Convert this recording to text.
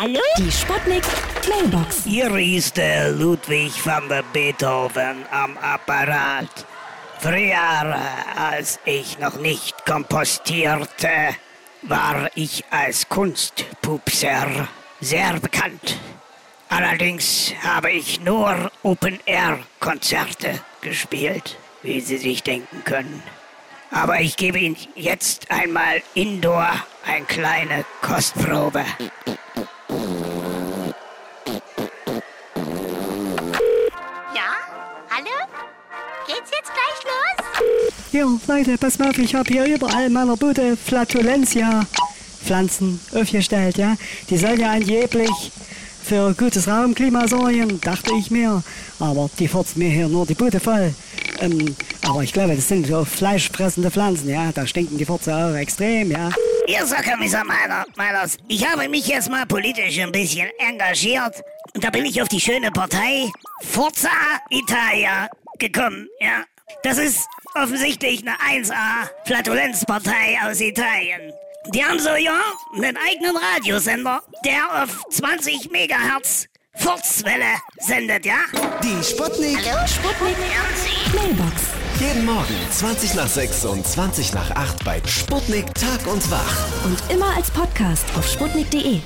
Hallo? Die Sputnik Mailbox. Hier ist der Ludwig van der Beethoven am Apparat. Früher, als ich noch nicht kompostierte, war ich als Kunstpupser sehr bekannt. Allerdings habe ich nur Open-Air-Konzerte gespielt, wie Sie sich denken können. Aber ich gebe Ihnen jetzt einmal indoor eine kleine Kostprobe. Jo, Leute, pass mal auf, ich habe hier überall in meiner Bude Flatulentia Pflanzen aufgestellt, ja. Die sollen ja angeblich für gutes Raumklima sorgen, dachte ich mir. Aber die furzen mir hier nur die Bude voll. Ähm, aber ich glaube, das sind so fleischfressende Pflanzen, ja. Da stinken die Furze auch extrem, ja. Ihr so, Kommissar Meiners, ich habe mich jetzt mal politisch ein bisschen engagiert und da bin ich auf die schöne Partei Forza Italia gekommen, ja. Das ist offensichtlich eine 1A Flatulenzpartei aus Italien. Die haben so, ja, einen eigenen Radiosender, der auf 20 Megahertz Furzwelle sendet, ja? Die Sputnik. Hallo, Sputnik. Mailbox. Jeden Morgen 20 nach 6 und 20 nach 8 bei Sputnik Tag und Wach. Und immer als Podcast auf sputnik.de.